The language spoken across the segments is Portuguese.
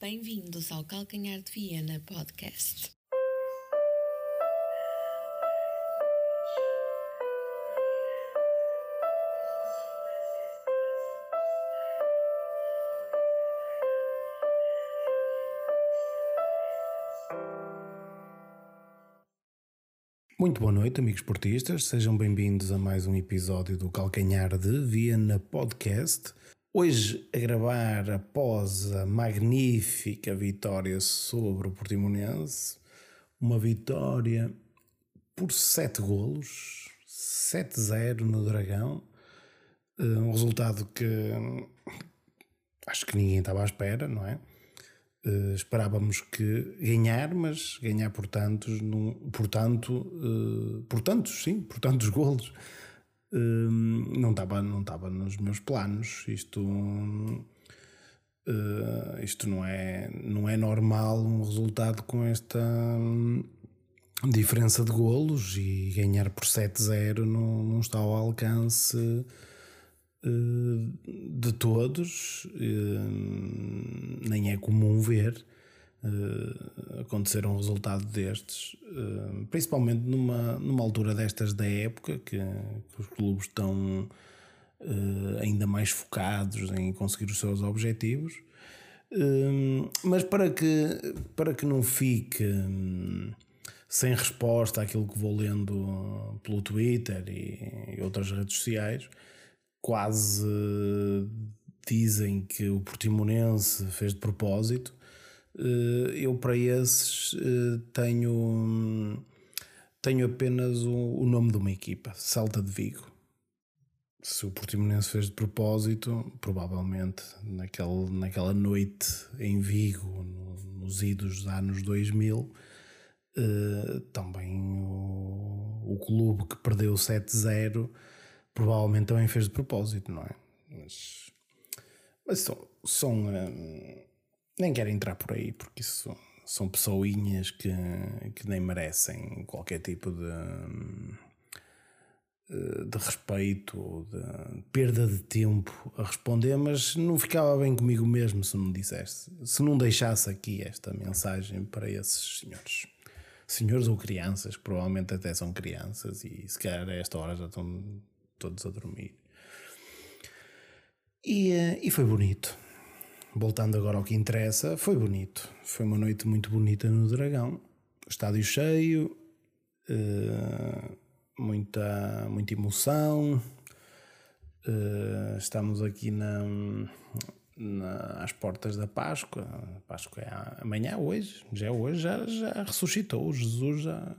Bem-vindos ao Calcanhar de Viena Podcast. Muito boa noite, amigos portistas. Sejam bem-vindos a mais um episódio do Calcanhar de Viena Podcast. Hoje a gravar após a magnífica vitória sobre o Portimonense, uma vitória por 7 golos, 7-0 no Dragão, eh, um resultado que acho que ninguém estava à espera, não é? Uh, esperávamos que ganhar, mas ganhar por tantos, num, portanto, uh, por tantos, sim, por tantos golos, uh, não estava não estava nos meus planos. Isto, isto não é não é normal um resultado com esta hum, diferença de golos e ganhar por 7-0 não, não está ao alcance de todos, nem é comum ver acontecer um resultado destes, principalmente numa, numa altura destas da época que, que os clubes estão ainda mais focados em conseguir os seus objetivos. Mas para que, para que não fique sem resposta àquilo que vou lendo pelo Twitter e outras redes sociais, quase dizem que o Portimonense fez de propósito. Eh, eu, para esses, eh, tenho, tenho apenas o, nome de uma equipa: Salta de Vigo. Se o Portimonense fez de propósito, provavelmente naquele, naquela noite em Vigo, nos idos dos anos 2000, eh, também o, o clube que perdeu 7-0 provavelmente também fez de propósito, não é? Mas, mas são. são nem quero entrar por aí, porque isso são pessoinhas que, que nem merecem qualquer tipo de. Hum, de respeito ou de perda de tempo a responder, mas não ficava bem comigo mesmo se não dissesse, se não deixasse aqui esta mensagem para esses senhores. Senhores ou crianças, que provavelmente até são crianças e se calhar a esta hora já estão todos a dormir. E, eh, e foi bonito. Voltando agora ao que interessa, foi bonito. Foi uma noite muito bonita no Dragão. Estádio cheio, uh, muita, muita emoção. Uh, estamos aqui na, na, às portas da Páscoa. A Páscoa é amanhã, hoje, já é hoje, já, já ressuscitou. Jesus já,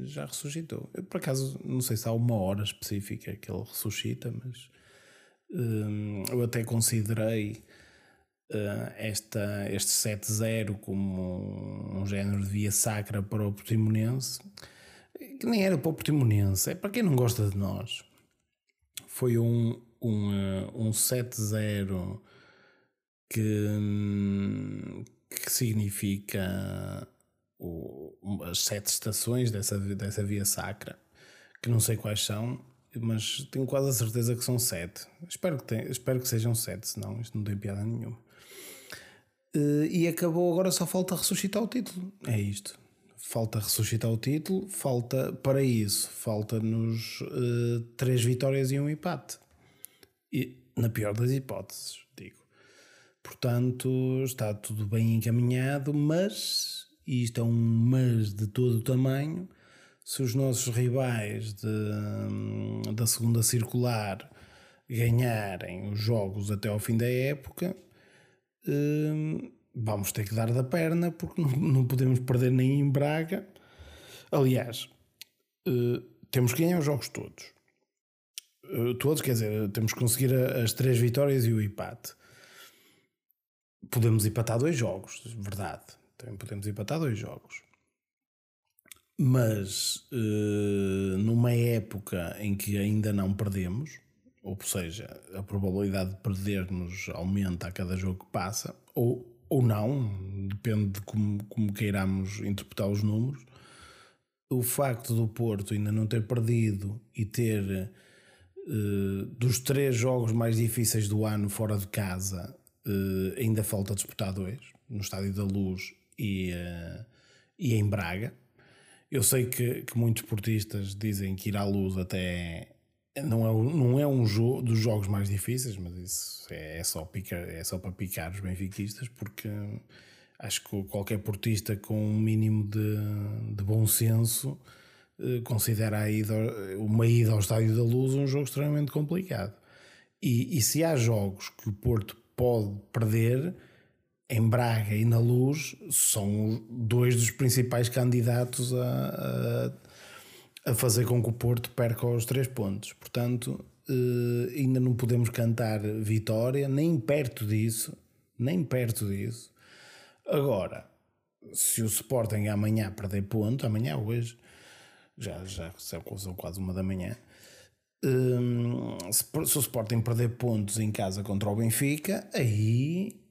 já ressuscitou. Eu, por acaso, não sei se há uma hora específica que ele ressuscita, mas hum, eu até considerei uh, esta, este 7-0 como um, género de via sacra para o Portimonense, que nem era para o Portimonense, é para quem não gosta de nós. Foi um, um, uh, um 7-0 que, que significa o, as sete estações dessa, dessa via sacra, que não sei quais são, mas tenho quase a certeza que são sete. Espero que, tenha, espero que sejam sete, senão isto não tem piada nenhuma. Uh, e acabou, agora só falta ressuscitar o título. É isto. Falta ressuscitar o título, falta para isso, falta-nos uh, três vitórias e um empate. E, na pior das hipóteses, digo. Portanto, está tudo bem encaminhado, mas e isto é um mas de todo o tamanho, se os nossos rivais de, da segunda circular ganharem os jogos até ao fim da época, hum, vamos ter que dar da perna porque não podemos perder nem em Braga. Aliás, eh, temos que ganhar os jogos todos. Eh, todos, quer dizer, temos que conseguir as três vitórias e o empate. Podemos empatar dois jogos, verdade. Também podemos empatar dois jogos. Mas uh, numa época em que ainda não perdemos, ou seja, a probabilidade de perdermos aumenta a cada jogo que passa, ou, ou não, depende de como, como queiramos interpretar os números. O facto do Porto ainda não ter perdido e ter uh, dos três jogos mais difíceis do ano fora de casa, uh, ainda falta disputar dois no Estádio da Luz e, uh, e em Braga. Eu sei que, que muitos portistas dizem que ir à luz até não é, não é um jogo dos jogos mais difíceis, mas isso é, é, só, picar, é só para picar os benfiquistas, porque acho que qualquer portista com um mínimo de, de bom senso eh, considera a ida, uma ida ao Estádio da Luz um jogo extremamente complicado. E, e se há jogos que o Porto pode perder, em Braga e na Luz, são dois dos principais candidatos a, a, a fazer com que o Porto perca os três pontos. Portanto, eh, ainda não podemos cantar vitória, nem perto disso, nem perto disso. Agora, se o Sporting amanhã perder ponto, amanhã, hoje, já, já são quase uma da manhã. Um, se, se, o Sporting perder pontos em casa contra o Benfica, aí,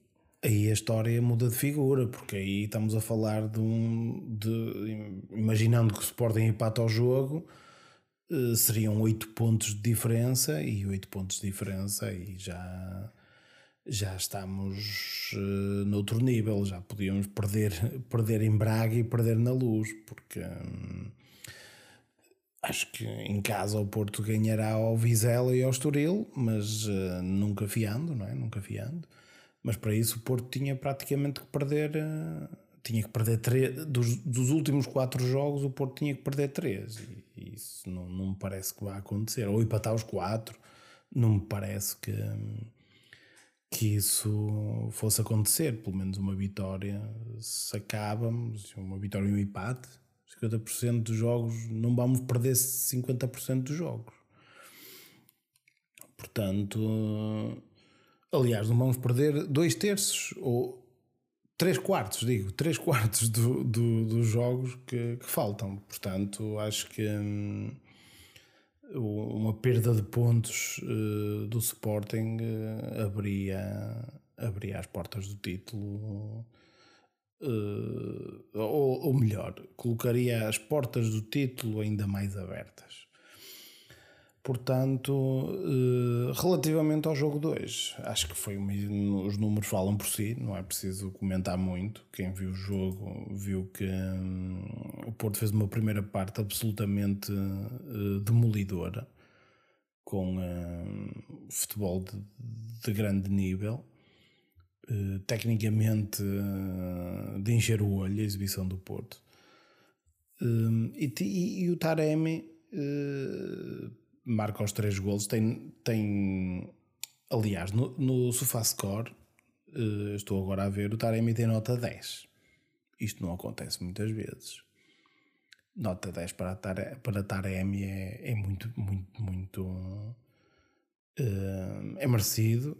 aí a história muda de figura, porque aí estamos a falar de um. De, imaginando que o Sporting empata ao jogo, uh, seriam 8 pontos de diferença, e 8 pontos de diferença, e já. Já estamos uh, noutro nível, já podíamos perder, perder em Braga e perder na luz, porque um, Acho que em casa o Porto ganhará ao Vizela e ao Estoril, mas uh, nunca fiando, não é? Nunca fiando. Mas para isso o Porto tinha praticamente que perder. Uh, tinha que perder três. Dos, dos, últimos quatro jogos, o Porto tinha que perder três. E, e isso não, não me parece que vá acontecer. Ou empatar os quatro. Não me parece que, que isso fosse acontecer. Pelo menos uma vitória se acaba, uma vitória e um empate 50% dos jogos, não vamos perder 50% dos jogos. Portanto, aliás, não vamos perder dois terços ou três quartos, digo, três quartos do, do, dos jogos que, que, faltam. Portanto, acho que hum, uma perda de pontos uh, do Sporting uh, abria, abria as portas do título Uh, ou, ou, melhor, colocaria as portas do título ainda mais abertas. Portanto, uh, relativamente ao jogo 2, acho que foi os números falam por si, não é preciso comentar muito. Quem viu o jogo viu que um, o Porto fez uma primeira parte absolutamente uh, demolidora, com futebol de, de grande nível eh, tecnicamente uh, de encher o olho a exibição do Porto. Uh, e, e, e, o Taremi marca os três golos. Tem, tem aliás, no, no SofaScore, estou agora a ver, o Taremi tem nota 10. Isto não acontece muitas vezes. Nota 10 para, Tare, para Taremi é, é muito, muito, muito. é merecido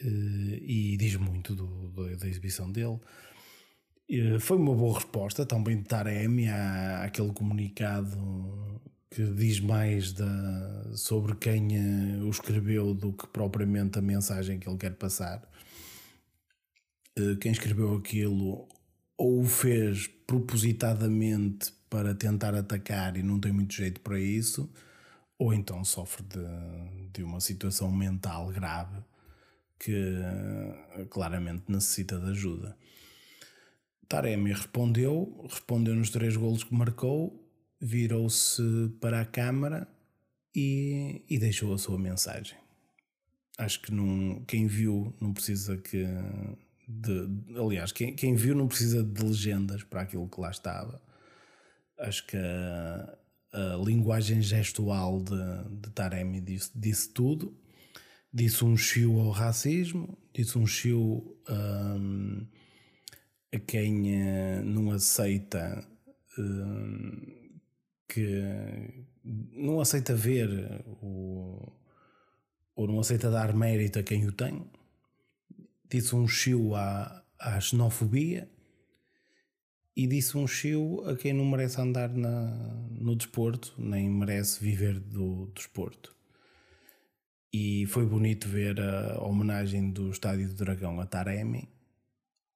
eh, e diz muito do, do, da exibição dele. Eh, foi uma boa resposta também de Taremi àquele comunicado que diz mais da, sobre quem eh, o escreveu do que propriamente a mensagem que ele quer passar. Quem escreveu aquilo ou o fez propositadamente para tentar atacar e não tem muito jeito para isso, ou então sofre de, de uma situação mental grave que eh, claramente necessita de ajuda. Taremi respondeu, respondeu nos três golos que marcou, virou-se para a câmara e, e, deixou a sua mensagem. Acho que não, quem viu não precisa que. De, aliás, quem, quem viu não precisa de legendas para aquilo que lá estava. Acho que a, a linguagem gestual de, de Taremi disse, disse tudo disse um chiu ao racismo, disse um chiu um, a quem uh, não aceita um, que não aceita ver o, ou não aceita dar mérito a quem o tem. Disse um chiu à, à xenofobia e disse um chiu a quem não merece andar na, no desporto, nem merece viver do desporto. E foi bonito ver a homenagem do Estádio do Dragão a Taremi.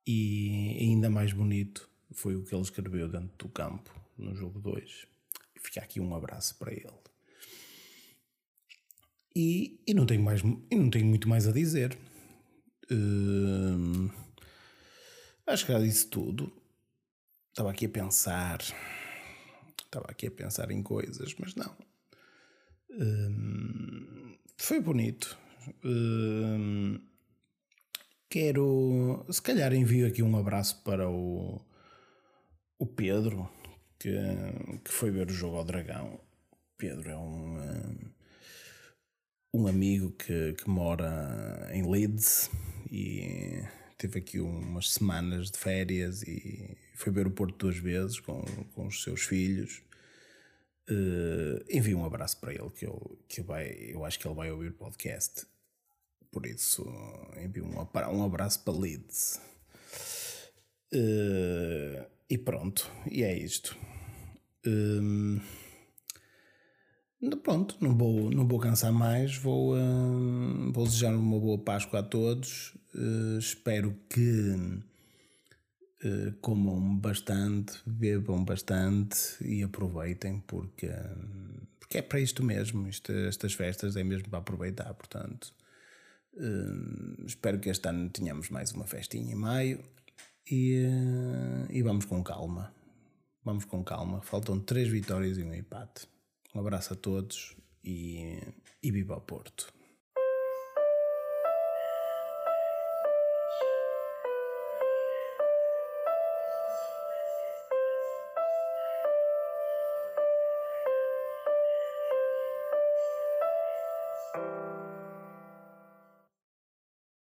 E ainda mais bonito foi o que ele escreveu dentro do campo no jogo 2. Fica aqui um abraço para ele. E, e, não, tenho mais, e não tenho muito mais a dizer. Uh, Acho que já disse tudo. Estava aqui a pensar. Estava aqui a pensar em coisas, mas não. Hum, foi bonito. Hum, quero. Se calhar envio aqui um abraço para o, o Pedro, que, que foi ver o jogo ao Dragão. Pedro é um, um amigo que, que mora em Leeds e teve aqui umas semanas de férias e foi ver o Porto duas vezes com, com os seus filhos. Uh, envio um abraço para ele que, eu, que vai, eu acho que ele vai ouvir o podcast. Por isso, envio um, um abraço para Leeds. Uh, e pronto, e é isto. Um, pronto, não vou, não vou cansar mais. Vou, um, vou desejar uma boa Páscoa a todos. Uh, espero que uh, comam bastante, bebam bastante e aproveitem, porque, porque é para isto mesmo. Isto, estas festas é mesmo para aproveitar. Portanto, uh, espero que este ano tenhamos mais uma festinha em maio e, e vamos com calma. Vamos com calma. Faltam três vitórias e um empate. Um abraço a todos e, e viva o Porto.